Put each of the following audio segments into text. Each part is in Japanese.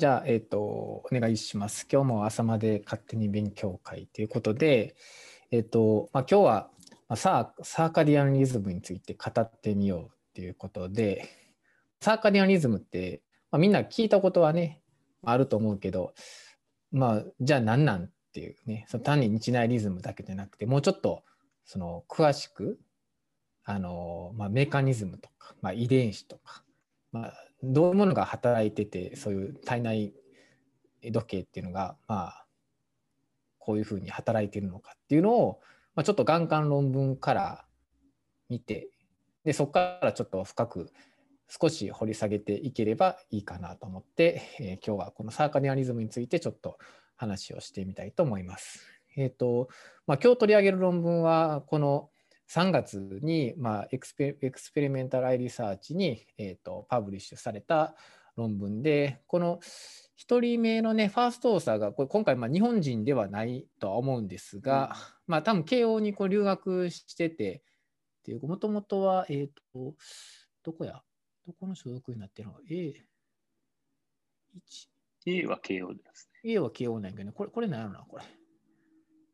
じゃあ、えっ、と、お願いします。今日も朝まで勝手に勉強会ということで、えっ、と、まあ、今日は、ま、サーサーカディアンリズムについて語ってみようということで、サーカディアンリズムって、まあ、みんな聞いたことはね、あると思うけど、まあ、じゃあ何なんっていうね、その単に日内リズムだけじゃなくて、もうちょっとその詳しく、あのまあ、メカニズムとか、まあ、遺伝子とか、まあ、どういうものが働いててそういう体内時計っていうのが、まあ、こういうふうに働いてるのかっていうのを、まあ、ちょっと眼間論文から見てでそこからちょっと深く少し掘り下げていければいいかなと思って、えー、今日はこのサーカディアリズムについてちょっと話をしてみたいと思います。えっ、ー、とまあ、今日取り上げる論文はこの3月に、まあ、 Expe Experimental Eye Research に、えーと、 publish された論文で、この1人目のね、 first author が、これ今回、まあ、日本人ではないとは思うんですが、うん、まあ多分慶応にこう留学してて、っていうもともとは、えっ、ー、と、どこや？どこの所属になってるの ?え、A は慶応ですね。A は慶応なんやけどね、これ、これ何やろな、これ。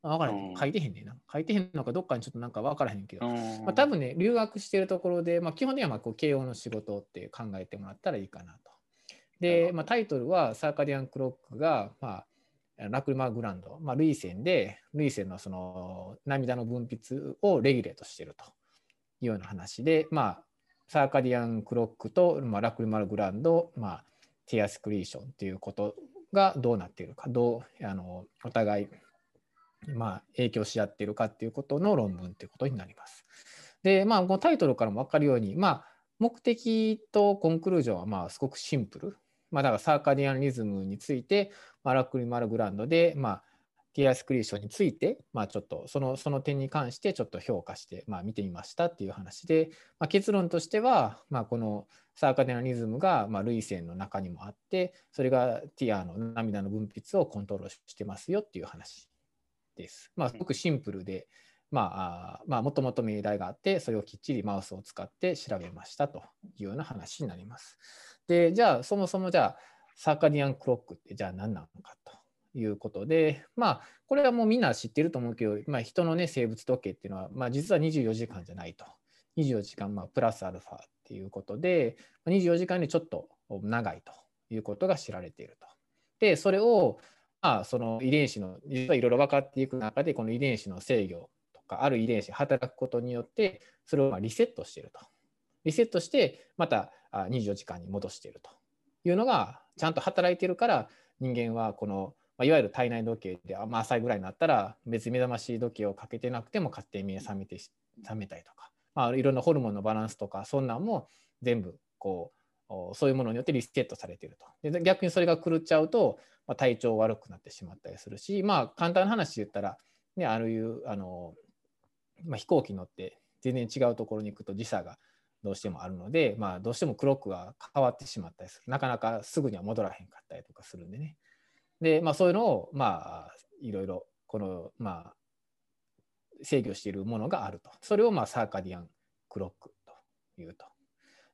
分からへん。書いてへんねんな。書いてへんのかどっかにちょっとなんか分からへんけど、まあ、多分ね、留学してるところで、まあ、基本的にはまあこう慶応の仕事って考えてもらったらいいかなと。で、まあ、タイトルはサーカディアンクロックが、まあ、ラクリマグランド、まあ、涙腺で、涙腺のその涙の分泌をレギュレートしていると。いうような話で、まあ、サーカディアンクロックと、まあ、ラクリマルグランド、まあ、ティアスクリーションっていうことがどうなっているか、どうあのお互いまあ、影響し合っているかっていうことの論文ということになります。で、まあ、このタイトルからも分かるように、まあ、目的とコンクルージョンはまあすごくシンプル。まあ、だからサーカディアンリズムについて、まあ、ラクリマルグランドで、まあ、ティアスクリーションについて、まあ、ちょっとそのその点に関してちょっと評価して、まあ、見てみましたっていう話で、まあ、結論としては、まあ、このサーカディアンリズムが、まあ、涙腺の中にもあって、それがティアの涙の分泌をコントロールしてますよっていう話です。まあ、すごくシンプルで、まあ、まあ、もともと命題があって、それをきっちりマウスを使って調べましたというような話になります。で、じゃあ、そもそもじゃあ、サーカディアンクロックってじゃあ何なのかということで、まあ、これはもうみんな知ってると思うけど、まあ、人のね、生物時計っていうのは、まあ、実は24時間じゃないと。24時間、まあ、プラスアルファっていうことで、24時間にちょっと長いということが知られていると。で、それを、まあ、その遺伝子のいろいろ分かっていく中でこの遺伝子の制御とかある遺伝子働くことによってそれをまリセットしているとリセットしてまた24時間に戻しているというのがちゃんと働いているから人間はこの、まあ、いわゆる体内時計で、まあ、朝ぐらいになったら別に目覚まし時計をかけてなくても勝手に目覚めて覚めたりとか、まあ、いろんなホルモンのバランスとかそんなんも全部こうそういうものによってリセットされていると。で逆にそれが狂っちゃうと、まあ、体調悪くなってしまったりするし、まあ、簡単な話で言ったら、ね、あるいうあの、まあ、飛行機乗って全然違うところに行くと時差がどうしてもあるので、まあ、どうしてもクロックが変わってしまったりする。なかなかすぐには戻らへんかったりとかするんでね。で、まあ、そういうのを、まあ、いろいろ、この、まあ、制御しているものがあると。それを、まあ、サーカディアンクロックというと。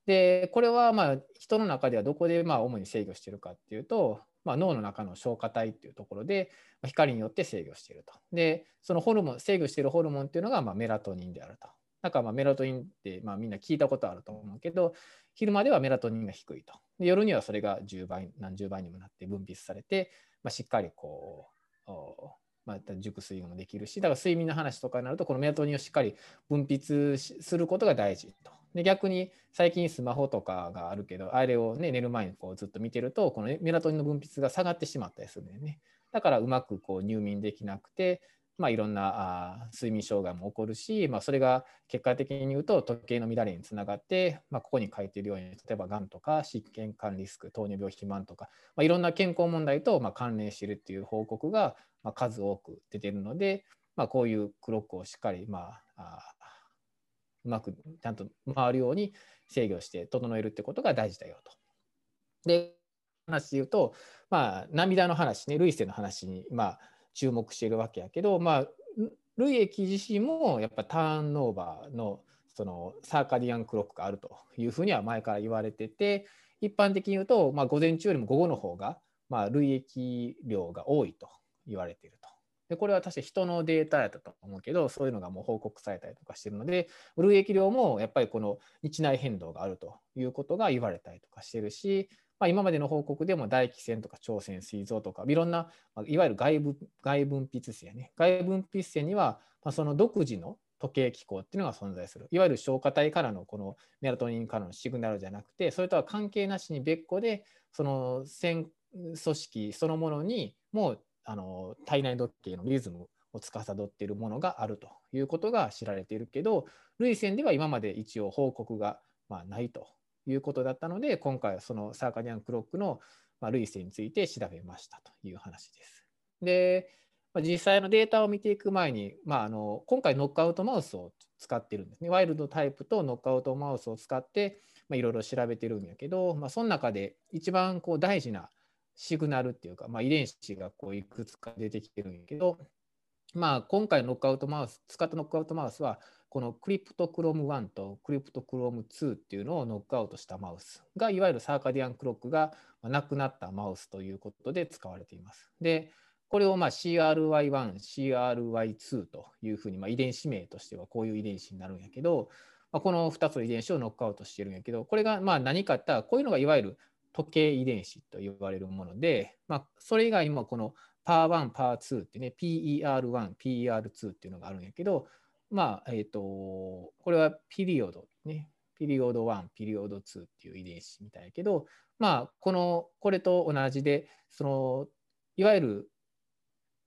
でこれはまあ人の中ではどこでまあ主に制御しているかっていうと、まあ、脳の中の消化体っていうところで光によって制御していると。でそのホルモン制御しているホルモンっていうのがまメラトニンであると。だかまあメラトニンってまあみんな聞いたことあると思うけど昼間ではメラトニンが低いと。で夜にはそれが10倍何十倍にもなって分泌されて、まあ、しっかりこうまあ、熟睡もできるしだから睡眠の話とかになるとこのメラトニンをしっかり分泌することが大事と。で逆に最近スマホとかがあるけどあれを、ね、寝る前にこうずっと見てるとこのメラトニンの分泌が下がってしまったりするんだよね。だからうまくこう入眠できなくて、まあ、いろんなあ睡眠障害も起こるし、まあ、それが結果的に言うと時計の乱れにつながって、まあ、ここに書いているように例えばがんとか疾患管リスク糖尿病肥満とか、まあ、いろんな健康問題とまあ関連しているっていう報告がまあ数多く出てるので、まあ、こういうクロックをしっかりまあうまくちゃんと回るように制御して整えるってことが大事だよと。で話で言うと、まあ、涙の話ね涙腺の話に、まあ、注目しているわけやけど、まあ、涙液自身もやっぱターンオーバーのそのサーカディアンクロックがあるというふうには前から言われてて一般的に言うと、まあ、午前中よりも午後の方がまあ、液量が多いと言われている。でこれは確か人のデータやったと思うけどそういうのがもう報告されたりとかしてるので類液量もやっぱりこの日内変動があるということが言われたりとかしてるし、まあ、今までの報告でも唾液腺とか朝鮮膵臓とかいろんな、いわゆる外部外分泌腺ね。外分泌腺には、まあ、その独自の時計機構っていうのが存在する。いわゆる消化体からのこのメラトニンからのシグナルじゃなくてそれとは関係なしに別個でその線組織そのものにもうあの体内時計のリズムを司っているものがあるということが知られているけど涙腺では今まで一応報告がまあないということだったので今回はそのサーカディアンクロックのまあ涙腺について調べましたという話です。で、実際のデータを見ていく前に、まあ、あの今回ノックアウトマウスを使ってるんですね。ワイルドタイプとノックアウトマウスを使っていろいろ調べてるんやけど、まあ、その中で一番こう大事なシグナルっていうか、まあ、遺伝子がこういくつか出てきてるんやけど、まあ、今回ノックアウトマウス、使ったノックアウトマウスは、このクリプトクロム1とクリプトクロム2っていうのをノックアウトしたマウスが、いわゆるサーカディアンクロックがなくなったマウスということで使われています。で、これをま CRY1、CRY2 というふうに、まあ遺伝子名としてはこういう遺伝子になるんやけど、まあこの2つの遺伝子をノックアウトしてるんやけど、これがまあ何かってったら、こういうのがいわゆる時計遺伝子と言われるもので、まあ、それ以外にもこのパー1、パー2ってね、PER1、PER2 っていうのがあるんやけど、まあ、えっ、ー、と、これはピリオドね、ピリオド1、ピリオド2っていう遺伝子みたいやけど、まあ、この、これと同じで、その、いわゆる、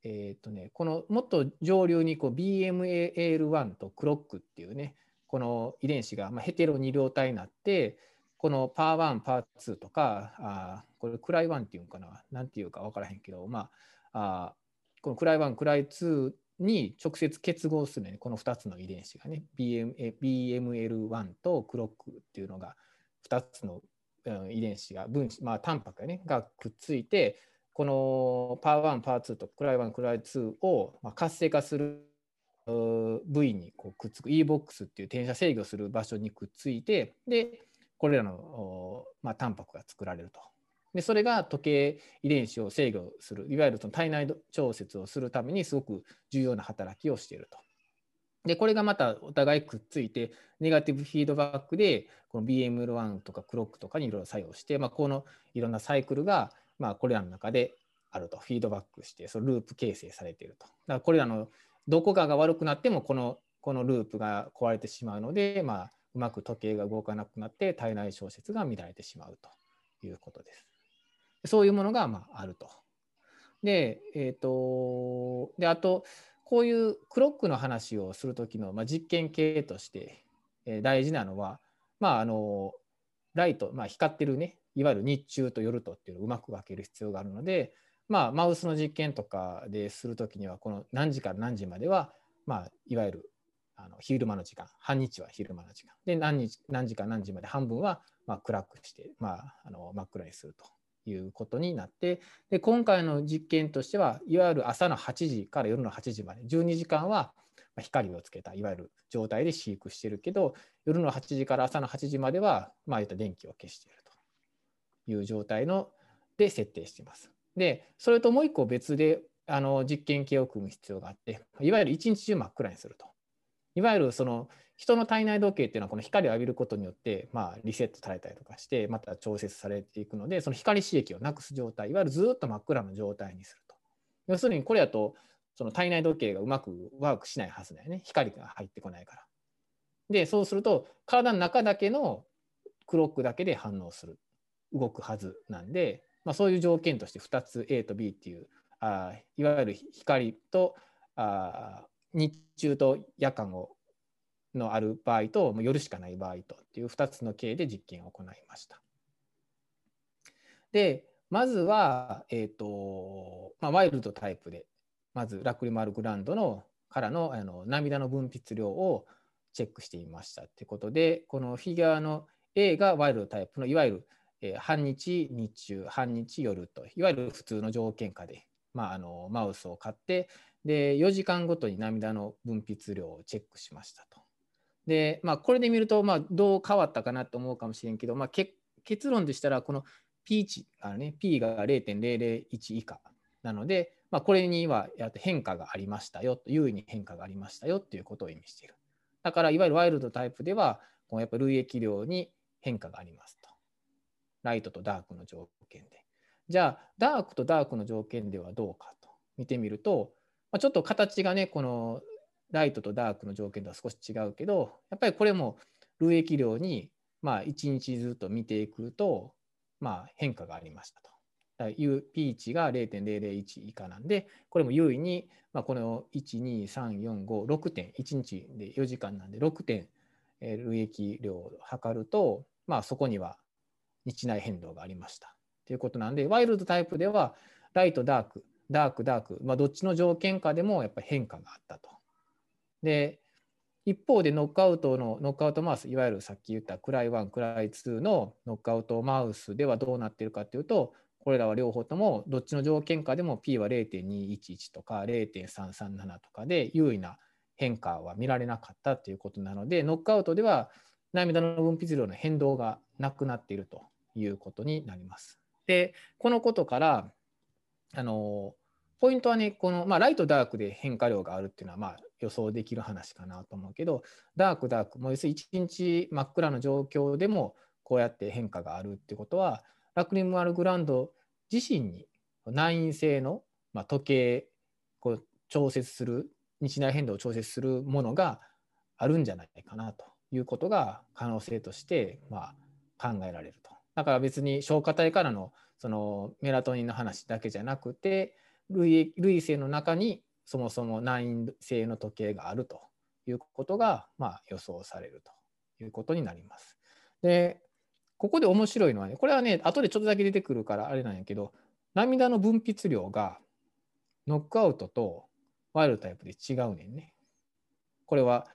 えっ、ー、とね、このもっと上流にこう BMAL1 とクロックっていうね、この遺伝子がまヘテロ二両体になって、このパー1、パー2とか、あこれクライ1っていうのかな、なんていうか分からへんけど、まあ、あこのクライ1、クライ2に直接結合するね、この2つの遺伝子がね、BM BML1 とクロックっていうのが2つの遺伝子が分子、まあ、タンパクが,、ね、がくっついて、このパー1、パー2とクライ1、クライ2を活性化する部位にこうくっつく EBOX っていう転写制御する場所にくっついて、で、これらの、まあ、タンパクが作られると。でそれが時計遺伝子を制御するいわゆるその体内調節をするためにすごく重要な働きをしていると。でこれがまたお互いくっついてネガティブフィードバックでこの BML1 とかクロックとかにいろいろ作用して、まあ、このいろんなサイクルが、まあ、これらの中であるとフィードバックしてそのループ形成されていると。だからこれらのどこかが悪くなってもこのこのループが壊れてしまうので、まあ、うまく時計が動かなくなって体内小説が乱れてしまうということです。そういうものがまああると。で、え、ー、と、で、あと、こういうクロックの話をするときの、まあ、実験系として大事なのは、まあ、あのライト、まあ、光ってるね、いわゆる日中と夜とっていうのをうまく分ける必要があるので、まあ、マウスの実験とかでするときには、この何時から何時までは、まあ、いわゆるあの昼間の時間、半日は昼間の時間、で何日何時か何時まで半分はまあ暗くして、まあ、あの真っ暗にするということになってで、今回の実験としては、いわゆる朝の8時から夜の8時まで、12時間は光をつけた、いわゆる状態で飼育しているけど、夜の8時から朝の8時までは、まあ、言った電気を消しているという状態ので設定しています。で、それともう一個別であの実験系を組む必要があって、いわゆる一日中真っ暗にすると。いわゆるその人の体内時計っていうのはこの光を浴びることによって、まあ、リセットされたりとかしてまた調節されていくのでその光刺激をなくす状態いわゆるずっと真っ暗の状態にすると。要するにこれだとその体内時計がうまくワークしないはずだよね。光が入ってこないから。でそうすると体の中だけのクロックだけで反応する。動くはずなんで、まあ、そういう条件として2つ A と B っていうあいわゆる光とあ日中と夜間をのある場合と夜しかない場合とっていう2つの形で実験を行いました。でまずは、えーとまあ、ワイルドタイプでまずラクリマルグランドのからのあの涙の分泌量をチェックしてみましたってことでこのフィギュアの A がワイルドタイプのいわゆる、えー、半日日中半日夜といわゆる普通の条件下で、まあ、あのマウスを買ってで、4時間ごとに涙の分泌量をチェックしましたと。で、まあ、これで見ると、まあ、どう変わったかなと思うかもしれんけど、まあ、結論でしたら、この P 値がね、P が0.001以下なので、まあ、これには変化がありましたよ、優位に変化がありましたよということを意味している。だから、いわゆるワイルドタイプでは、こうやっぱ類液量に変化がありますと。ライトとダークの条件で。じゃあ、ダークとダークの条件ではどうかと見てみると、まあ、ちょっと形がね、このライトとダークの条件とは少し違うけど、やっぱりこれも類液量にまあ1日ずっと見ていくと、まあ、変化がありましたと。P 値が0.001以下なんで、これも優位に、まあ、この1、2、3、4、5、6点、1日で4時間なんで6点累液量を測ると、まあ、そこには日内変動がありました。ということなんで、ワイルドタイプでは、ライト、ダーク、ダーク、ダーク、まあ、どっちの条件下でもやっぱり変化があったと。で、一方でノックアウトのノックアウトマウス、いわゆるさっき言ったクライ1、クライ2のノックアウトマウスではどうなっているかというと、これらは両方ともどっちの条件下でも P は0.211とか0.337とかで優位な変化は見られなかったということなので、ノックアウトでは涙の分泌量の変動がなくなっているということになります。で、このことから、あのポイントはね、この、まあ、ライト、ダークで変化量があるっていうのは、まあ、予想できる話かなと思うけど、ダーク、ダーク、もう要するに1日真っ暗の状況でも、こうやって変化があるってことは、ラクリムアルグランド自身に内因性の、まあ、時計こう調節する日内変動を調節するものがあるんじゃないかなということが可能性としてまあ考えられると。だから別に消化体からのそのメラトニンの話だけじゃなくて類類性の中にそもそも内因性の時計があるということがまあ予想されるということになります。でここで面白いのはねこれはね後でちょっとだけ出てくるからあれなんやけど涙の分泌量がノックアウトとワイルドタイプで違うねんね。これは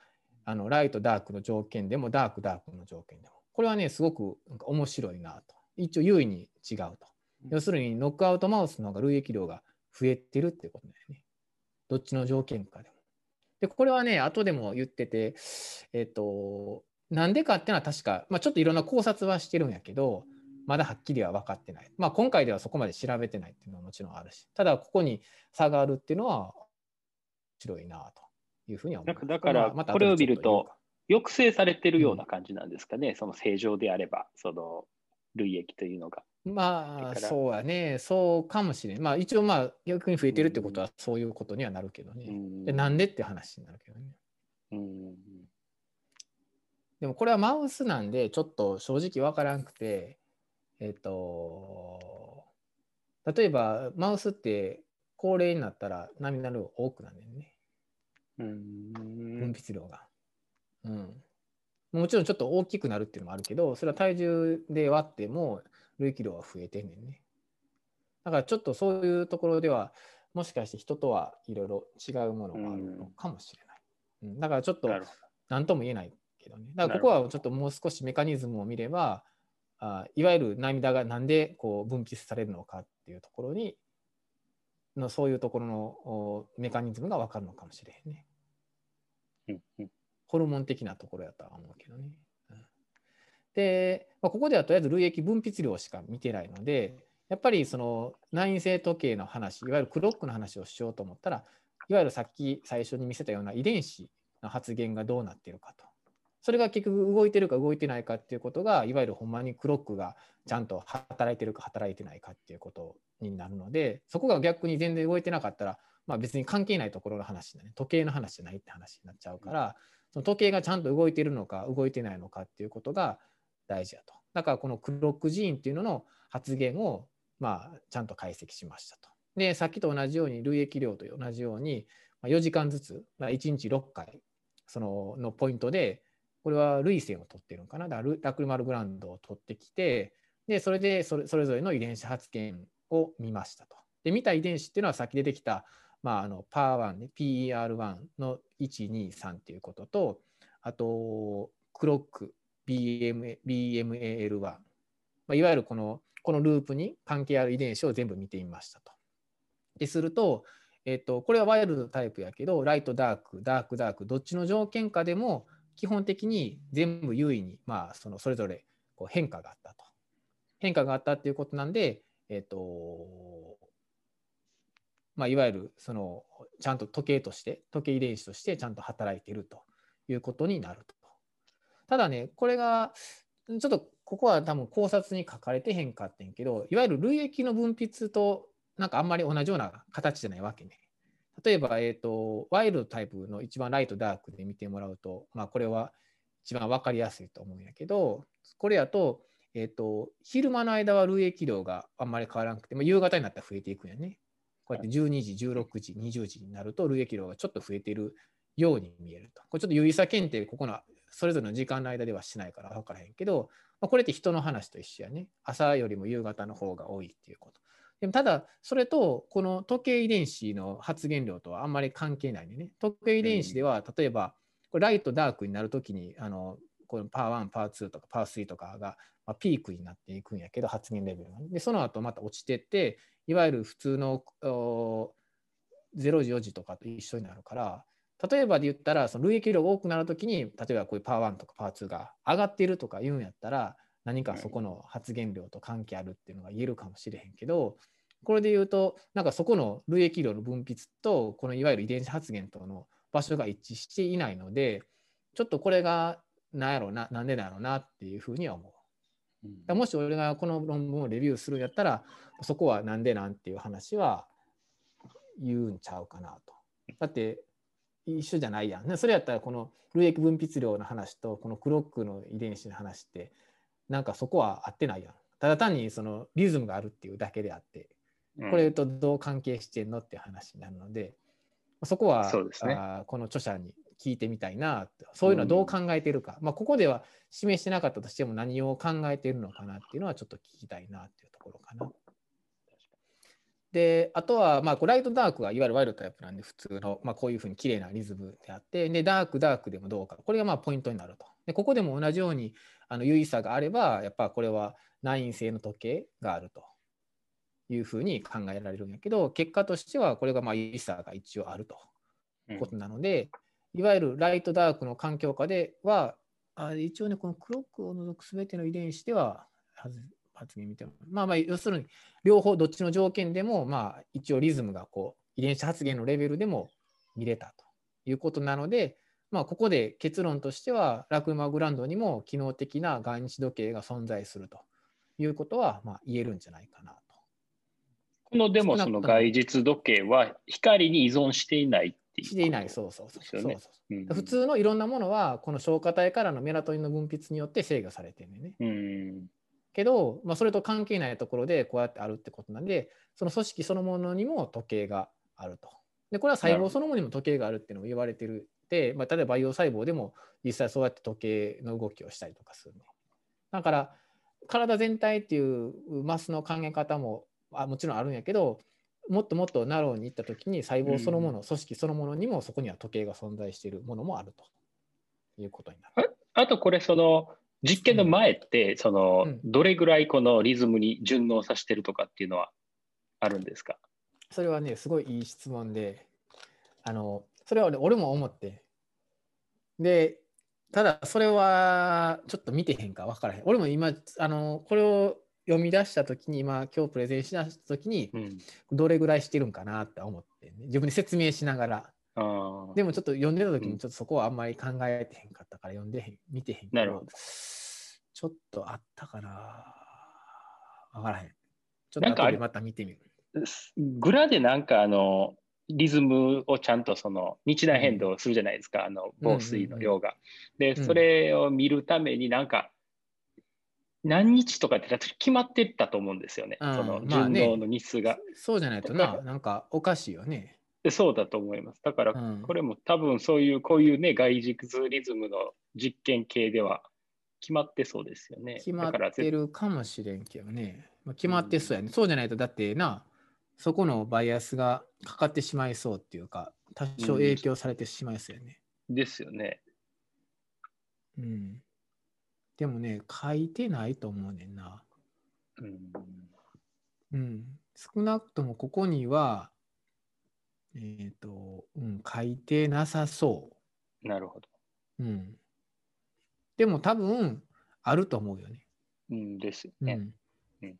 あのライト、ダークの条件でも、ダーク、ダークの条件でも。これはね、すごくなんか面白いなと。一応優位に違うと。要するに、ノックアウトマウスの方が累液量が増えてるってことだよね。どっちの条件かでも。で、これはね、後でも言ってて、えっ、ー、と、なんでかっていうのは確か、まあ、ちょっといろんな考察はしてるんやけど、まだはっきりは分かってない。まあ、今回ではそこまで調べてないっていうのはもちろんあるし、ただここに差があるっていうのは白いなというふうに思います。だから、これを見ると、抑制されてるような感じなんですかね、うん、その正常であれば、その類液というのが。まあ、そうやね、そうかもしれん。まあ、一応、まあ、逆に増えてるってことは、そういうことにはなるけどね。うん、でなんでって話になるけどね。うん、でも、これはマウスなんで、ちょっと正直わからんくて、えっ、ー、と、例えば、マウスって高齢になったら涙の量多くなるね。うん分泌量が。うん。もちろんちょっと大きくなるっていうのもあるけど、それは体重で割っても累気量は増えてんねんね。だからちょっとそういうところでは、もしかして人とはいろいろ違うものがあるのかもしれない。うん、だからちょっと何とも言えないけどね。だからここはちょっともう少しメカニズムを見れば、あいわゆる涙がなんでこう分泌されるのかっていうところにのそういうところのメカニズムが分かるのかもしれへんね。うんうん、ホルモン的なところやとは思うけどね。うん、で、まあ、ここではとりあえず累液分泌量しか見てないので、やっぱりその内因性時計の話、いわゆるクロックの話をしようと思ったら、いわゆるさっき最初に見せたような遺伝子の発現がどうなっているかと。それが結局動いてるか動いてないかっていうことがいわゆるほんまにクロックがちゃんと働いてるか働いてないかっていうことになるのでそこが逆に全然動いてなかったら、まあ、別に関係ないところの話だね時計の話じゃないって話になっちゃうからその時計がちゃんと動いているのか動いてないのかっていうことが大事だとだからこのクロックジーンっていうのの発現をまあちゃんと解析しましたと。でさっきと同じように累液量と同じように4時間ずつ、まあ、1日6回そののポイントでこれは類線を取ってるのかな。だからラクリマルグランドを取ってきて、で、それでそれそれぞれの遺伝子発現を見ましたと。で、見た遺伝子っていうのはさっき出てきた、まあ、あのパワー1ね、PER1 の1、2、3っていうことと、あと、クロック、BM BMAL1、まあ、いわゆるこのこのループに関係ある遺伝子を全部見てみましたと。ですると、えっと、これはワイルドタイプやけど、ライト、ダーク、ダーク、ダーク、どっちの条件下でも基本的に全部優位に、まあ、そのそれぞれこう変化があったと。変化があったっていうことなんで、えっ、と、まあ、いわゆるそのちゃんと時計として時計遺伝子としてちゃんと働いているということになると。ただねこれがちょっとここは多分考察に書かれてへんかってんけどいわゆる類液の分泌となんかあんまり同じような形じゃないわけね。例えば、えーと、ワイルドタイプの一番ライトダークで見てもらうと、まあ、これは一番分かりやすいと思うんやけどこれやと,、えーと、昼間の間は類液量があんまり変わらなくて、まあ、夕方になったら増えていくんやね。こうやって12時、16時、20時になると類液量がちょっと増えているように見えると。これちょっと有意差検定、ここのそれぞれの時間の間ではしないから分からへんけど、まあ、これって人の話と一緒やね。朝よりも夕方の方が多いっていうこと。でもただ、それとこの時計遺伝子の発現量とはあんまり関係ないね。時計遺伝子では、例えば、これライト、ダークになるときに、あのこのパワー1、パワー2とかパワー3とかが、まあ、ピークになっていくんやけど、発現レベルが、ね。で、その後また落ちてって、いわゆる普通の0時4時とかと一緒になるから例えばで言ったらその累積量が多くなるときに例えばこういうパワー1とかパワー2が上がっているとか言うんやったら何かそこの発現量と関係あるっていうのが言えるかもしれへんけどこれで言うとなんかそこの累積量の分泌とこのいわゆる遺伝子発現との場所が一致していないのでちょっとこれが何やろうななんでだろうなっていうふうには思う。もし俺がこの論文をレビューするんやったらそこはなんでなんていう話は言うんちゃうかなと。だって一緒じゃないやん。それやったらこの累液分泌量の話とこのクロックの遺伝子の話ってなんかそこは合ってないやん。ただ単にそのリズムがあるっていうだけであってこれとどう関係してんのっていう話になるので、そこは、ね、あこの著者に聞いてみたいなそういうのはどう考えているか、うん、まあ、ここでは示してなかったとしても何を考えているのかなっていうのはちょっと聞きたいなっていうところかな。で、あとは、まあ、ライトダークはいわゆるワイルドタイプなんで、普通の、まあ、こういうふうに綺麗なリズムであって、で、ダーク、ダークでもどうか。これがまあポイントになると。で、ここでも同じように、あの、優位差があれば、やっぱこれは内因性の時計があるというふうに考えられるんやけど、結果としては、これがまあ優位差が一応あるということなので、うん、いわゆるライト、ダークの環境下では、あ一応ね、このクロックを除くすべての遺伝子では発言見ても。まあまあ、要するに、両方どっちの条件でも、まあ、一応リズムがこう、遺伝子発現のレベルでも見れたということなので、まあ、ここで結論としては、ラクマグランドにも機能的な外日時計が存在するということは、まあ、言えるんじゃないかなと。このでもその外日時計は光に依存していないっていう、していない、そうそうそう。そうそう、う。ん、普通のいろんなものは、この消化体からのメラトニンの分泌によって制御されてるんね。うん。けど、まあ、それと関係ないところでこうやってあるってことなんでその組織そのものにも時計があると。でこれは細胞そのものにも時計があるっていうのも言われてるで、まあ、例えば培養細胞でも実際そうやって時計の動きをしたりとかするね。だから体全体っていうマスの考え方もあもちろんあるんやけどもっともっとナローに行った時に細胞そのもの、うん、組織そのものにもそこには時計が存在しているものもあると。いうことになる。あとこれその実験の前って、その、どれぐらいこのリズムに順応させてるとかっていうのはあるんですか？それはね、すごいいい質問で、あの、それは俺も思って、で、ただそれはちょっと見てへんか分からへん。俺も今、あの、これを読み出した時に、今、今日プレゼンしだした時に、どれぐらいしてるんかなって思って、ね、自分に説明しながら。でもちょっと読んでた時にちょっとそこはあんまり考えてへんかったから読んでへん、見てへんなるほど。ちょっとあったかなわからへん。ちょっと後でまた見てみる。グラでなんかあの、リズムをちゃんとその日大変動するじゃないですか、うん、あの防水の量が。で、それを見るためになんか、何日とかって決まってたと思うんですよね、その順応の日数が、まあね、そうじゃないとな、なんかおかしいよね。そうだと思います。だから、これも多分そういう、こういうね、外軸図リズムの実験系では決まってそうですよね。決まってるかもしれんけどね。まあ、決まってそうやね、うん。そうじゃないと、だってな、そこのバイアスがかかってしまいそうっていうか、多少影響されてしまいそうやね。うん、ですよね。うん。でもね、書いてないと思うねんな。うん。うん。少なくともここには、えっ、ー、と、うん、書いてなさそう。なるほど。うん。でも多分、あると思うよね。うんですよね。うん、うん、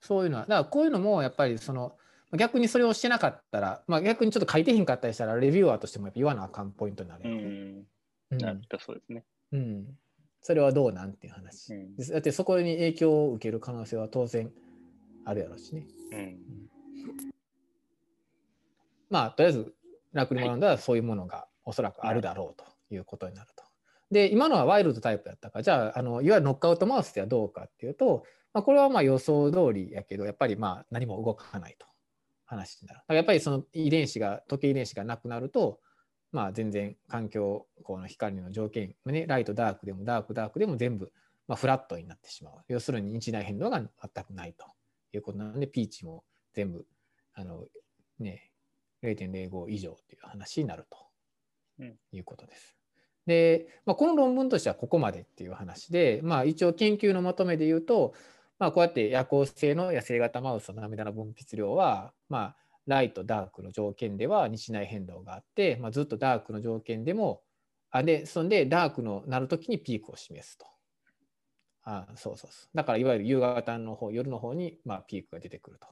そういうのは、だからこういうのもやっぱりその、逆にそれをしてなかったら、まあ、逆にちょっと書いてへんかったりしたら、レビュアーとしてもやっぱ言わなあかんポイントになるよね。うん。なるほど、そうですね。うん。それはどうなんていう話。うん、だってそこに影響を受ける可能性は当然あるやろうしね。うん。まあ、とりあえず、ラクリマランドはそういうものがおそらくあるだろうということになると。で、今のはワイルドタイプだったから、じゃあ、あのいわゆるノックアウトマウスではどうかっていうと、まあ、これはまあ予想通りやけど、やっぱりまあ何も動かないと話になる。だからやっぱりその遺伝子が、時計遺伝子がなくなると、まあ全然環境、この光の条件、ね、ライト、ダークでもダーク、ダークでも全部、まあ、フラットになってしまう。要するに日内変動が全くないということなので、ピーチも全部、あの、ね、0.05以上という話になるということです。うん、で、まあ、この論文としてはここまでっていう話で、まあ、一応研究のまとめで言うと、まあ、こうやって夜行性の野生型マウスの涙の分泌量は、まあ、ライト、ダークの条件では日内変動があって、まあ、ずっとダークの条件でも、あで、そんでダークのなるときにピークを示すと。あそうそうそう。だからいわゆる夕方の方、夜の方に、まあ、ピークが出てくると。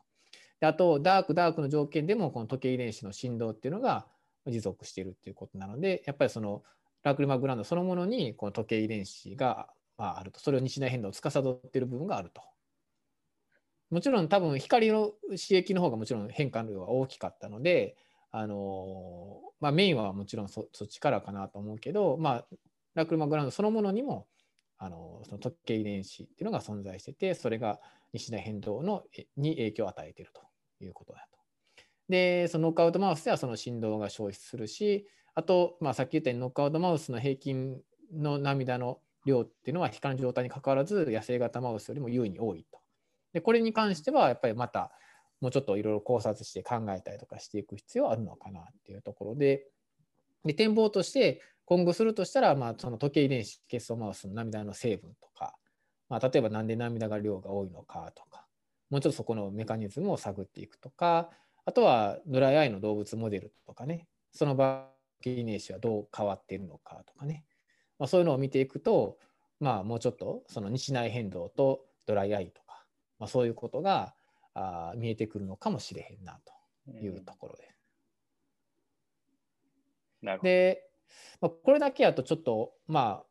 であと、ダーク、ダークの条件でも、この時計遺伝子の振動っていうのが持続しているっていうことなので、やっぱりそのラクリマグランドそのものにこの時計遺伝子があると、それを日内変動を司っている部分があると。もちろん多分光の刺激の方がもちろん変化量は大きかったので、あのまあ、メインはもちろんそっちからかなと思うけど、まあ、ラクルマグラウンドそのものにもあのその特形遺伝子っていうのが存在しててそれが西内変動のに影響を与えているということだと。でそのノックアウトマウスではその振動が消失するしあと、まあ、さっき言ったようにノックアウトマウスの平均の涙の量っていうのは光の状態にかかわらず野生型マウスよりも優位に多いと。でこれに関してはやっぱりまたもうちょっといろいろ考察して考えたりとかしていく必要あるのかなっていうところで。で展望として今後するとしたら、まあ、その時計遺伝子血素マウスの涙の成分とか、まあ、例えばなんで涙が量が多いのかとかもうちょっとそこのメカニズムを探っていくとかあとはドライアイの動物モデルとかねその場時計遺伝子はどう変わっているのかとかね、まあ、そういうのを見ていくと、まあ、もうちょっとその日内変動とドライアイとまあ、そういうことがあ見えてくるのかもしれへんなというところで。うん、で、まあ、これだけやとちょっとまあ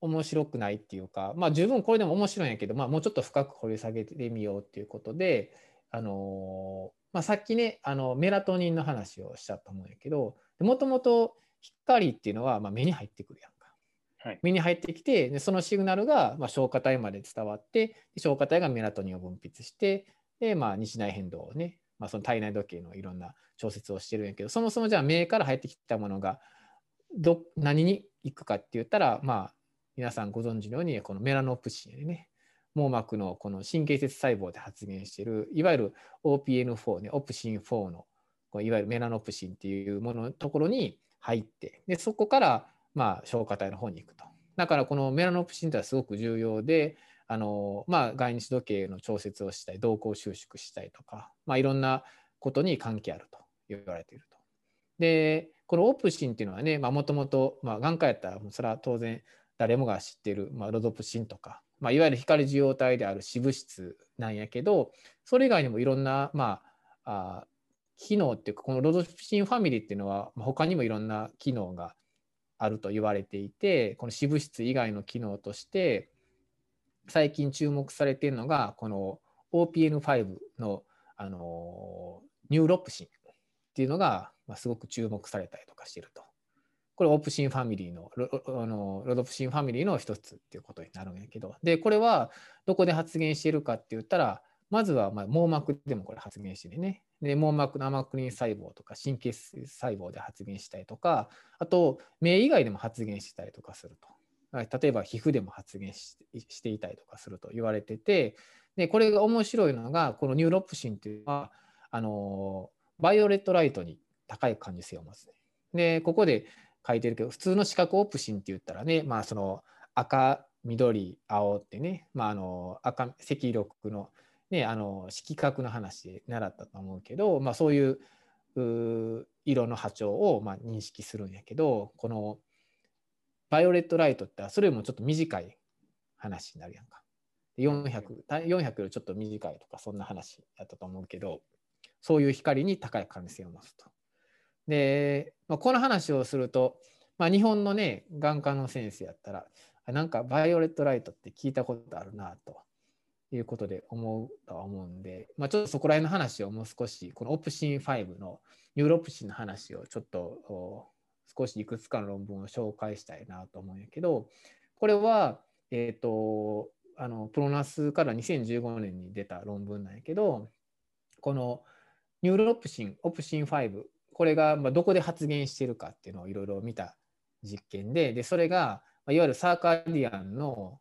面白くないっていうか、まあ、十分これでも面白いんやけど、まあ、もうちょっと深く掘り下げてみようっていうことで、あのまあ、さっきねあのメラトニンの話をしたと思うんやけどもともと光っていうのはまあ目に入ってくるやん。はい、目に入ってきてでそのシグナルがまあ消化体まで伝わって消化体がメラトニンを分泌してで、まあ、日内変動をね、まあ、その体内時計のいろんな調節をしてるんやけどそもそもじゃあ目から入ってきたものがど何に行くかって言ったらまあ皆さんご存知のようにこのメラノプシンでね。網膜のこの神経節細胞で発現しているいわゆる OPN4 ねオプシン4のいわゆるメラノプシンっていうもののところに入ってでそこからまあ、消化体の方に行くと。だからこのメラノプシンというのはすごく重要で、あのまあ、外日時計の調節をしたり、動向収縮したりとか、まあ、いろんなことに関係あると言われていると。で、このオプシンっていうのはね、もともと眼科やったら、それは当然誰もが知っている、まあ、ロドプシンとか、まあ、いわゆる光受容体である脂物質なんやけど、それ以外にもいろんな、まあ、あ機能っていうか、このロドプシンファミリーっていうのは、他にもいろんな機能があると言われていてこの視物質以外の機能として最近注目されているのがこの OPN5 のあのニューロプシンっていうのが、ますごく注目されたりとかしてると。これオプシンファミリーのロあのロドプシンファミリーの一つっていうことになるんやけどでこれはどこで発現してるかって言ったらまずはま網膜でもこれ発現してねで網膜のアマクリン細胞とか神経細胞で発現したりとかあと目以外でも発現したりとかすると。例えば皮膚でも発現していたりとかすると言われててでこれが面白いのがこのニューロプシンというのはあの violet light に高い感受性を持つ、でここで書いてるけど普通の視覚オプシンって言ったらね、まあ、その赤緑青ってね、まあ、あの赤赤緑のね、あの色覚の話で習ったと思うけど、まあ、そういう色の波長をまあ認識するんやけどこのバイオレットライトってそれよりもちょっと短い話になるやんか。400, 400よりちょっと短いとかそんな話やったと思うけどそういう光に高い可能性を持つと。で、まあ、この話をすると、まあ、日本のね眼科の先生やったらなんか violet light って聞いたことあるなということで思うとは思うんで、まあ、ちょっとそこら辺の話をもう少しこのオプシン5のニューロプシンの話をちょっと少しいくつかの論文を紹介したいなと思うんやけどこれはえっ、ー、とあの PNAS から2015年に出た論文なんやけどこのニューロプシンオプシン5これがまどこで発現してるかっていうのをいろいろ見た実験ででそれがいわゆる circadian の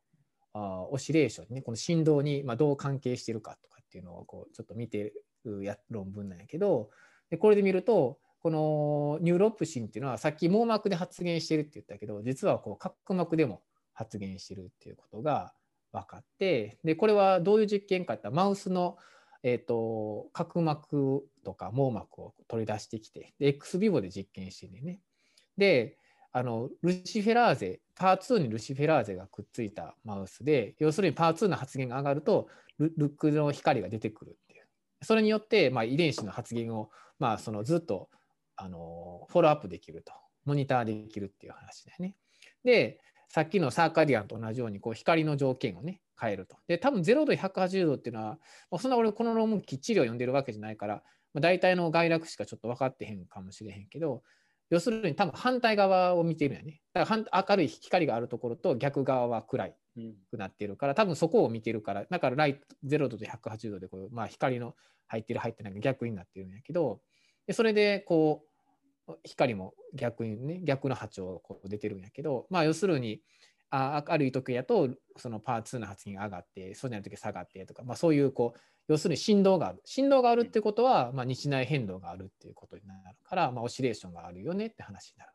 あ oscillation ねこの振動にまあどう関係してるかとかっていうのをこうちょっと見てるや論文なんやけどでこれで見るとこのニューロプシンっていうのはさっき網膜で発現してるって言ったけど実はこう角膜でも発現してるっていうことが分かってでこれはどういう実験かってマウスの、えーと、角膜とか網膜を取り出してきてで X ビボで実験してね。であのルシフェラーゼパー2にルシフェラーゼがくっついたマウスで要するにパー2の発現が上がるとルックの光が出てくるっていうそれによって、まあ、遺伝子の発現を、まあ、そのずっとあのフォローアップできるとモニターできるっていう話だよね。でさっきのサーカディアンと同じようにこう光の条件をね変えると。で多分0度180度っていうのは、まあ、そんな俺この論文きっちりを読んでるわけじゃないから、まあ、大体の概略しかちょっと分かってへんかもしれへんけど要するに多分反対側を見てるよね。だから明るい光があるところと逆側は暗いくなってるから、多分そこを見てるからだからライト0度と180度でこう、まあ、光の入ってる入ってないが逆になってるんやけどでそれでこう光も逆にね逆の波長こう出てるんやけどまあ要するにあ明るい時やとそのパー2の発現が上がってそうじゃない時下がってとか、まあ、そういうこう要するに振動がある振動があるってことは、まあ、日内変動があるっていうことになるから、まあ、オシレーションがあるよねって話になる。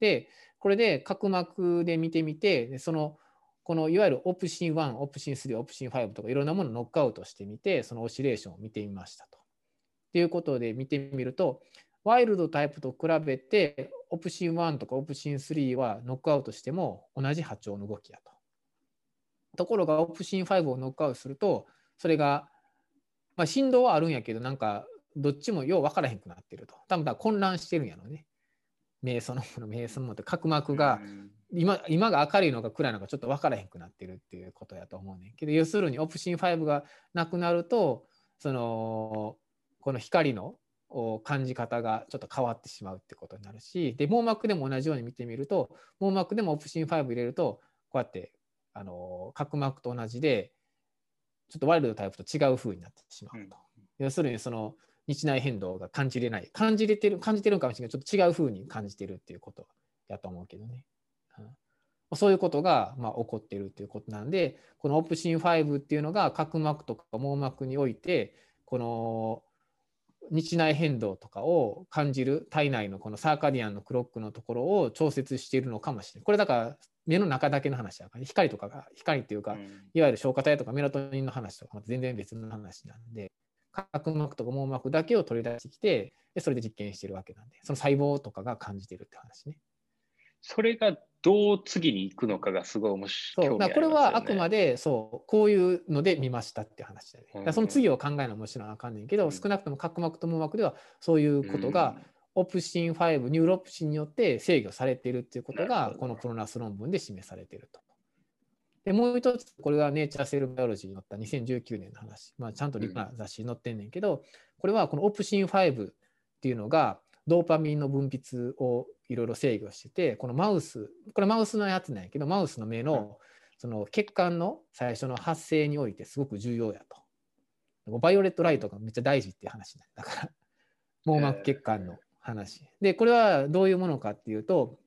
でこれで角膜で見てみてそのこのいわゆるオプシン1オプシン3オプシン5とかいろんなものをノックアウトしてみてそのオシレーションを見てみましたと。ということで見てみるとワイルドタイプと比べて、オプシン1とかオプシン3はノックアウトしても同じ波長の動きやと。ところが、オプシン5をノックアウトすると、それが、まあ、振動はあるんやけど、なんか、どっちもよう分からへんくなってると。多分混乱してるんやろね。目そのもの、目そのものって角膜が今今が明るいのか暗いのかちょっと分からへんくなってるっていうことやと思うねんけど要するにオプシン5がなくなるとそのこの光の感じ方がちょっと変わってしまうってことになるしで網膜でも同じように見てみると網膜でもオプシン5入れるとこうやってあの角膜と同じでちょっとワイルドタイプと違う風になってしまうと、うん、要するにその日内変動が感じれない。感じれてる感じてるかもしれない。けどちょっと違う風に感じてるっていうことやと思うけどね、うん、そういうことが、まあ、起こってるっていうことなんでこのオプシン5っていうのが角膜とか網膜においてこの日内変動とかを感じる体内のこのサーカディアンのクロックのところを調節しているのかもしれない。これだから目の中だけの話だから、光とかが光っていうか、いわゆる消化体とかメラトニンの話とか全然別の話なんで角膜とか網膜だけを取り出してきてでそれで実験してるわけなんでその細胞とかが感じてるって話ね。それがどう次に行くのかがすごい面白い、ね、そう。これはあくまでそうこういうので見ましたって話だよね。その次を考えるのはもちろんあかんねんけど、うん、少なくとも角膜と網膜ではそういうことが、オプシン5ニューロプシンによって制御されているっていうことがこの PNAS 論文で示されていると。でもう一つこれが Nature Cell Biology に載った2019年の話、まあ、ちゃんと立派な雑誌に載ってんねんけど、これはこのオプシン5っていうのがドーパミンの分泌をいろいろ制御しててこのマウスこれマウスのやつなんやけどマウスの目のその血管の最初の発生においてすごく重要やと。 violet light がめっちゃ大事っていう話なんだから。網膜血管の話。でこれはどういうものかっていうと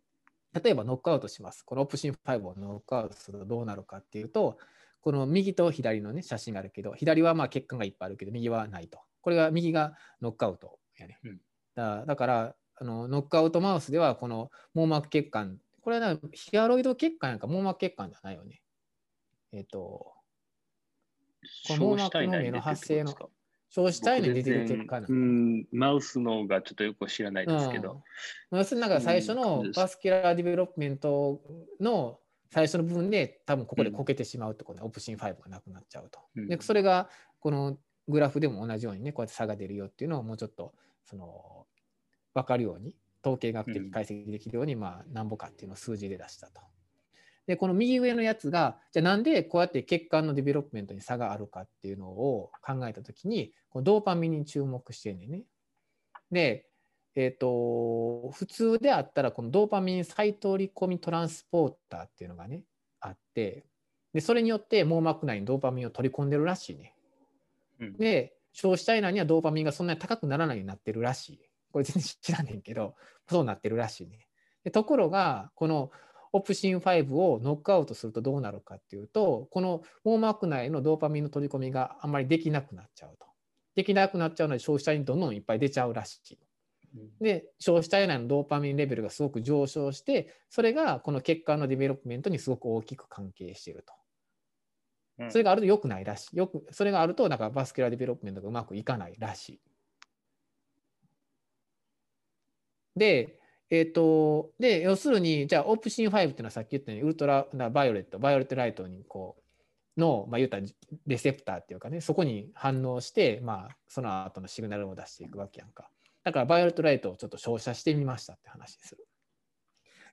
例えばノックアウトします。このオプシン5をノックアウトするとどうなるかっていうとこの右と左のね写真があるけど左はまあ血管がいっぱいあるけど右はないと。これが右がノックアウトやね。うんだだからあのノックアウトマウスではこの網膜血管これはヒアロイド血管やか網膜血管じゃないよね。えっ、ー、と、この網膜の目の発生の硝子体に出てる血管うん、マウスのがちょっとよく知らないですけど。うん、要するになんか最初の vascular development の最初の部分で多分ここでこけてしまうってことで、オプシン5がなくなっちゃうと。でそれがこのグラフでも同じようにねこうやって差が出るよっていうのをもうちょっとその分かるように統計学的解析できるように、まあなんぼかっていうのを数字で出したと。でこの右上のやつがじゃあなんでこうやって血管の development に差があるかっていうのを考えた時にこのドーパミンに注目してんねんね。で、えーと、普通であったらこのドーパミン再取り込みトランスポーターっていうのがねあってでそれによって網膜内にドーパミンを取り込んでるらしいね。うん、で硝子体内にはドーパミンがそんなに高くならないようになってるらしい。これ全然知らんねんけどそうなってるらしいね。でところがこのオプシン5をノックアウトするとどうなるかっていうとこの網膜内のドーパミンの取り込みがあんまりできなくなっちゃうと。できなくなっちゃうので硝子体にどんどんいっぱい出ちゃうらしい。で硝子体内のドーパミンレベルがすごく上昇してそれがこの血管の development にすごく大きく関係していると。それがあると良くないらしい。よくそれがあるとなんか vascular development がうまくいかないらしい。で、えっ、ー、と、で、要するに、じゃあ、オプシン5っていうのはさっき言ったように、 ultraviolet、violet light にこう、の、まあ、言ったらレセプターっていうかね、そこに反応して、まあ、その後のシグナルを出していくわけやんか。だから、 violet light をちょっと照射してみましたって話でする。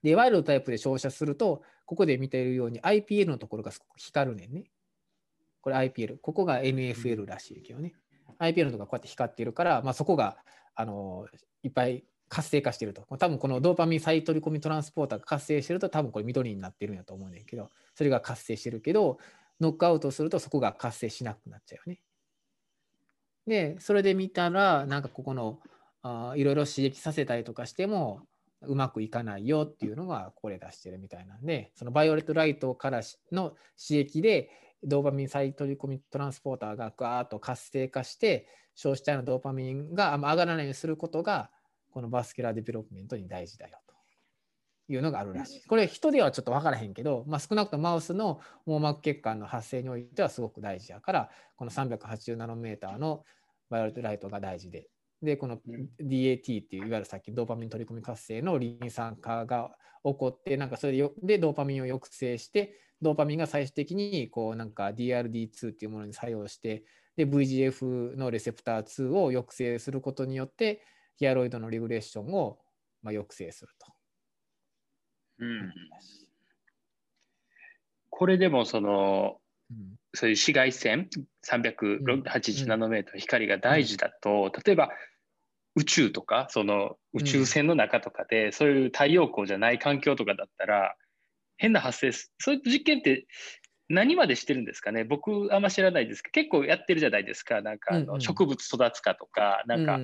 で、 wild type で照射すると、ここで見ているように IPL のところがすごく光るねんね。これ IPL。ここが NFL らしいけどね。IPL のとこがこうやって光っているから、まあ、そこがあのいっぱい活性化してると。多分このドーパミン再取り込みトランスポーターが活性してると多分これ緑になってるんやと思うねんけど、それが活性してるけど、ノックアウトするとそこが活性しなくなっちゃうよね。で、それで見たら、なんかここのあいろいろ刺激させたりとかしてもうまくいかないよっていうのがこれ出してるみたいなんで、そのバイオレットライトからの刺激でドーパミン再取り込みトランスポーターがガーッと活性化して硝子体のドーパミンが上がらないようにすることがこの vascular development に大事だよというのがあるらしい。これ人ではちょっと分からへんけど、まあ、少なくともマウスの網膜血管の発生においてはすごく大事やからこの380ナノメーターの violet light が大事で。で、この DAT っていういわゆるさっきドーパミン取り込み活性のリン酸化が起こって、なんかそれででドーパミンを抑制して、ドーパミンが最終的にこうなんか DRD2 っていうものに作用して、で VGF のレセプター2を抑制することによって、ヒアロイドのリグレッションを、まあ、抑制すると。うん、これでもその、うん、そういう紫外線380ナノメートル光が大事だと、例えば宇宙とかその宇宙船の中とかで、そういう太陽光じゃない環境とかだったら変な発生そういう実験って何までしてるんですかね？僕あんま知らないですけど結構やってるじゃないですか。なんかあの植物育つかとか、なんか、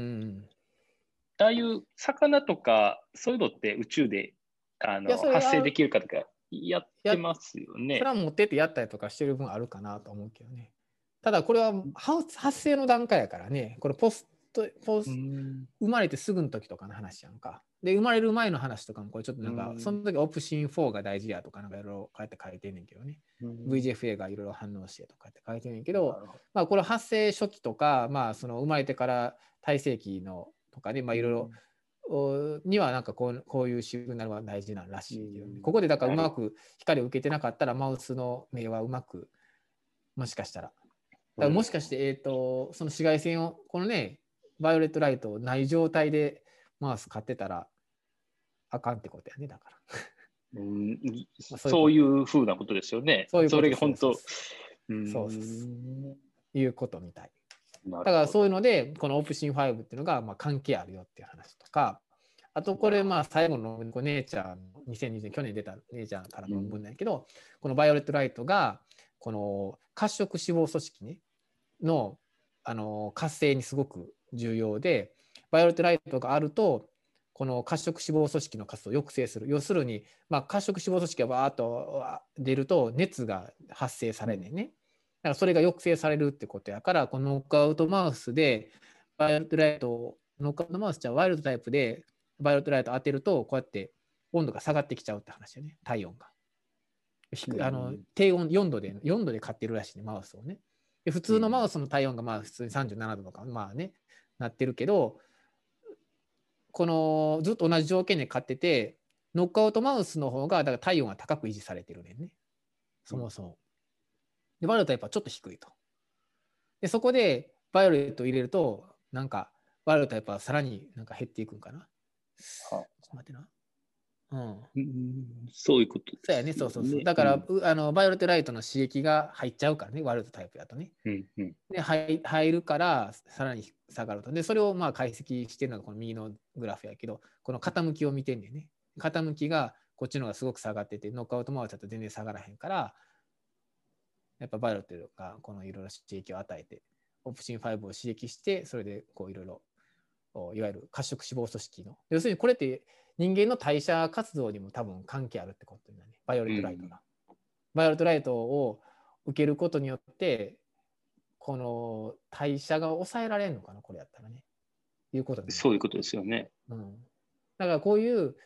ああいう魚とかそういうのって宇宙であの発生できるかとかやってますよね。それは持ってってやったりとかしてる分あるかなと思うけどね。ただこれは発生の段階やからね、これポスト、ポス生まれてすぐの時とかの話やんか。で、生まれる前の話とかもこれちょっとなんか、その時オプシン4が大事やとかなんかいろいろこうやって書いてんねんけどね。VGFA がいろいろ反応してとかって書いてんねんけど、まあこれ発生初期とか、まあその生まれてから体制期のとかね、まあいろいろ、にはなんかこうこういうシグナルは大事なんらしいけど、ね、ここでだからうまく光を受けてなかったらマウスの目はうまくもしかしたら。だからもしかして、えーと、その紫外線をこのねバイオレットライトをない状態でマウス買ってたらあかんってことやねだから。うんそういうふうなことですよね。そういうことそれが本当。そうそういうことみたい。だからそういうのでこのオプシン5っていうのがまあ関係あるよっていう話とかあとこれま最後のこネイチャー2020年去年出たネイチャーからの文なんやけど、うん、この violet light がこの褐色脂肪組織ねのあの活性にすごく重要で violet light があるとこの褐色脂肪組織の活動を抑制する。要するに、まあ、褐色脂肪組織がバーッと出ると熱が発生されねんね。からそれが抑制されるってことやから、このノックアウトマウスで、 violet light、ノックアウトマウスじゃ wild type で、 violet light 当てると、こうやって温度が下がってきちゃうって話よね、体温が。あの低温4度で、4度で買ってるらしいね、マウスをね。で普通のマウスの体温がまあ普通に37度とか、まあね、なってるけど、このずっと同じ条件で買ってて、ノックアウトマウスの方がだから体温が高く維持されてるね。そもそも。で、バイオレットはやっぱちょっと低いと。で、そこでバイオレットを入れると、なんか、violet はやっぱさらになんか減っていくんかな。ちょっと待ってな。うん、そういうことそうやね、そうそうそう。だから、うん、あの violet light の刺激が入っちゃうからね、 wild type だとね。うんうん、で入、入るからさらに下がると。で、それをまあ解析してるのがこの右のグラフやけど、この傾きを見てんねんね。傾きがこっちの方がすごく下がってて、ノックアウトマウスだと全然下がらへんから、やっぱ violet がこのいろいろ刺激を与えて、オプシン5を刺激して、それでこういろいろ、いわゆる褐色脂肪組織の。要するにこれって人間の代謝活動にも多分関係あるってことになるね。 violet light が。うん、 violet light を受けることによって、この代謝が抑えられるのかな、これやったらね。いうことそういうことですよね。うん。だからこういう、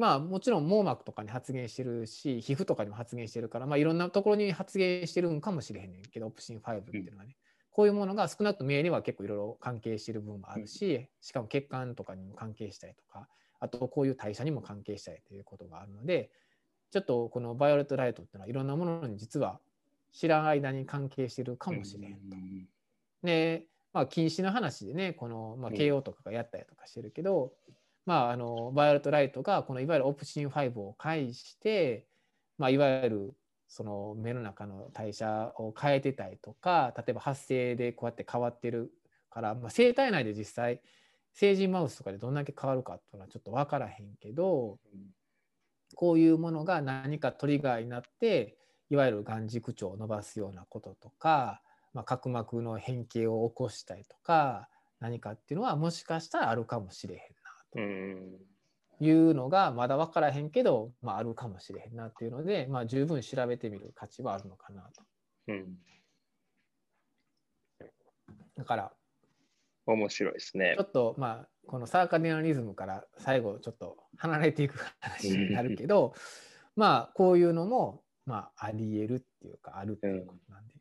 まあもちろん網膜とかに発現してるし、皮膚とかにも発現してるから、まあいろんなところに発現してるんかもしれへんねんけど、オプシン5っていうのはね。うんこういうものが少なくとも目には結構いろいろ関係している部分もあるし、しかも血管とかにも関係したりとか、あとこういう代謝にも関係したりということがあるので、ちょっとこの violet light っていうのはいろんなものに実は知らん間に関係しているかもしれへんと。で、まあ、近視の話でね、この、まあ、慶応とかがやったりとかしてるけど、まあ、あの violet light がこのいわゆるオプシン5を介して、まあ、いわゆるその目の中の代謝を変えてたりとか例えば発生でこうやって変わってるから、まあ、生体内で実際成人マウスとかでどんだけ変わるかっていうのはちょっと分からへんけど、こういうものが何かトリガーになっていわゆる眼軸長を伸ばすようなこととか、まあ、角膜の変形を起こしたりとか何かっていうのはもしかしたらあるかもしれへん。というのがまだ分からへんけど、まあ、あるかもしれへんなっていうので、まあ、十分調べてみる価値はあるのかなと。うん、だから面白いですね。ちょっとまあこのサーカディアンリズムから最後ちょっと離れていく話になるけどまあこういうのもまあありえるっていうかあるっていうことなんで。うん、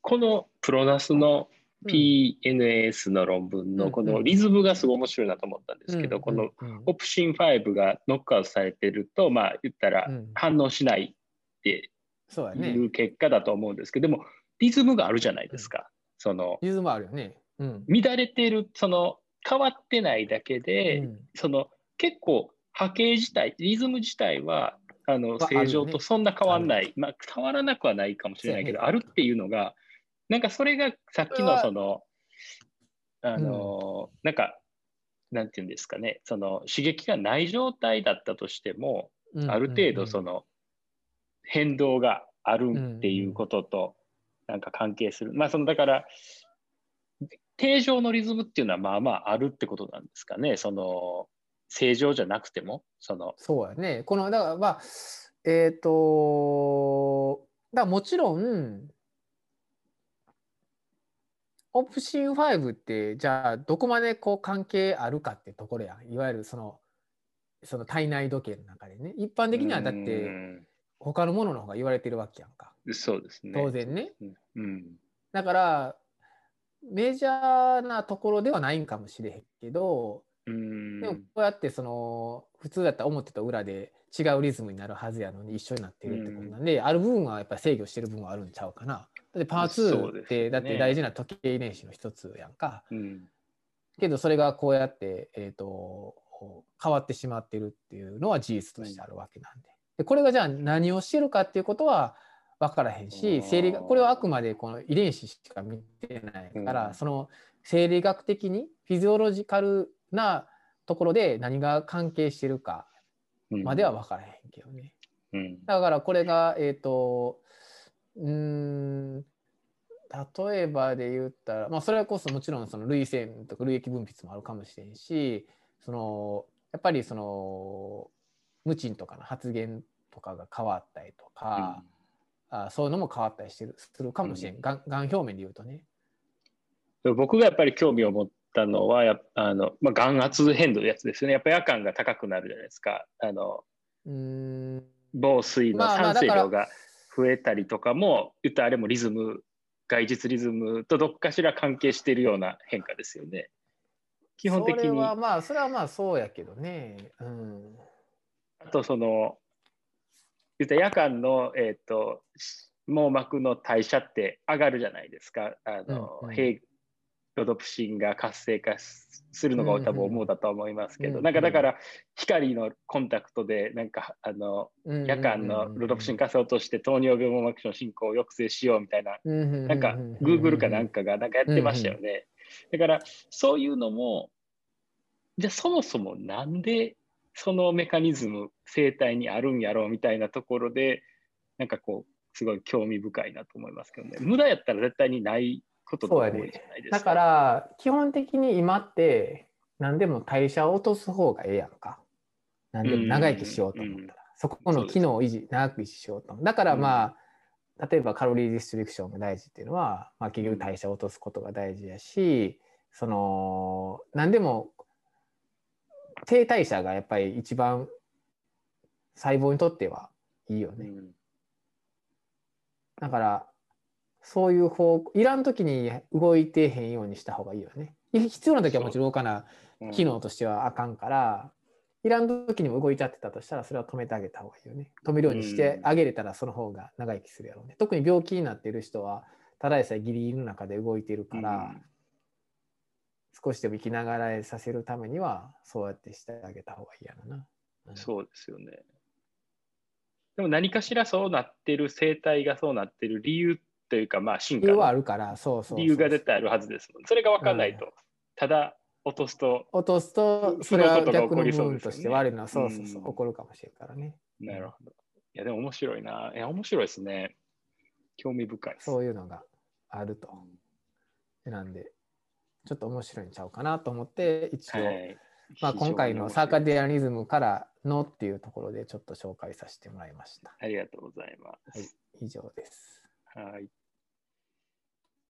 このプロナスの PNAS の論文のこのリズムがすごい面白いなと思ったんですけど、このオプシン5がノックアウトされてると、まあ言ったら反応しないっていう結果だと思うんですけど、でもリズムがあるじゃないですか。そのリズムあるよね。乱れてる、その変わってないだけで、うん、その結構波形自体、リズム自体はあの正常とそんな変わらない、ね、まあ、変わらなくはないかもしれないけど、あるっていうのが、なんかそれがさっきのその、あの、うん、なんか、なんていうんですかね、その刺激がない状態だったとしても、ある程度その変動があるっていうことと、なんか関係する。まあそのだから定常のリズムっていうのはまあまああるってことなんですかね。その正常じゃなくても。そのそうやね。このだからまあえっ、ー、とだもちろんオプシン5ってじゃあどこまでこう関係あるかってところやいわゆるそのその体内時計の中でね。一般的にはだって他のものの方が言われてるわけやんか。そうですね。当然ね、うん、だからメジャーなところではないんかもしれへんけど、でもこうやってその普通だったら表と裏で違うリズムになるはずやのに一緒になってるってことなんで、ある部分はやっぱり制御してる部分はあるんちゃうかな。だってパー2ってだって大事な時計遺伝子の一つやんか。うん、けどそれがこうやって、えーと、変わってしまってるっていうのは事実としてあるわけなんで。でこれがじゃあ何をしてるかっていうことは分からへんし生理これはあくまでこの遺伝子しか見てないから、うん、その生理学的にフィジオロジカルなところで何が関係してるかまでは分からへんけどね。うん、だからこれがえっ、ー、とうん。例えばで言ったら、まあ、それこそもちろんその涙腺とか涙液分泌もあるかもしれんしそのやっぱりその無賃とかの発言とかが変わったりとか、あそういうのも変わったりしてるするかもしれん、うん、がんがん表面で言うとね。僕がやっぱり興味を持ったのはやあの、まあ、眼圧変動のやつですよね。やっぱ夜間が高くなるじゃないですか。あのうん。防水の酸性量が増えたりとかも、言ったあれもリズム外実リズムとどっかしら関係しているような変化ですよね。基本的に。それはまあそれはまあそうやけどね。うんあとその、言った夜間の、えーと、網膜の代謝って上がるじゃないですか。あの、うんうん、ロドプシンが活性化するのが多分思うだと思いますけど、なんかだから光のコンタクトでなんかあの夜間のロドプシン活性を落として糖尿病網膜症の進行を抑制しようみたいな、なんか Google かなんかがなんかやってましたよね。だからそういうのもじゃあそもそもなんでそのメカニズム生態にあるんやろうみたいなところでなんかこうすごい興味深いなと思いますけどね。無駄やったら絶対にないことが多いじゃないですか。だから基本的に今って何でも代謝を落とす方がええやんか。何でも長生きしようと思ったら。そこの機能を維持、長く維持しようと。だからまあ、例えばカロリーディストリクションが大事っていうのは、まあ、結局代謝を落とすことが大事やし、その何でも低代謝がやっぱり一番細胞にとってはいいよね。だからそういう方いらん時に動いてへんようにした方がいいよね。必要な時はもちろん動かな機能としてはあかんから、いらん時にも動いちゃってたとしたらそれは止めてあげた方がいいよね。止めるようにしてあげれたらその方が長生きするやろうね。特に病気になっている人はただでさえギリギリの中で動いてるから、少しでも生きながらえさせるためにはそうやってしてあげた方がいいやろな。うん、そうですよね。でも何かしらそうなってる生態がそうなってる理由というか、まあ、進化のあるからそうそう理由が絶対あるはずですもん。それが分かんないと、うん、ただ落とすと、落とすと、それは逆の部分として悪いのは、そうそうそう、起こるかもしれんからね。なるほど。いや、でも面白いな。いや、面白いですね。興味深いそういうのがあると。なんで、ちょっと面白いんちゃうかなと思って、一応、はい、まあ、今回のサーカディアニズムからのっていうところでちょっと紹介させてもらいました。ありがとうございます。はい、以上です。はい。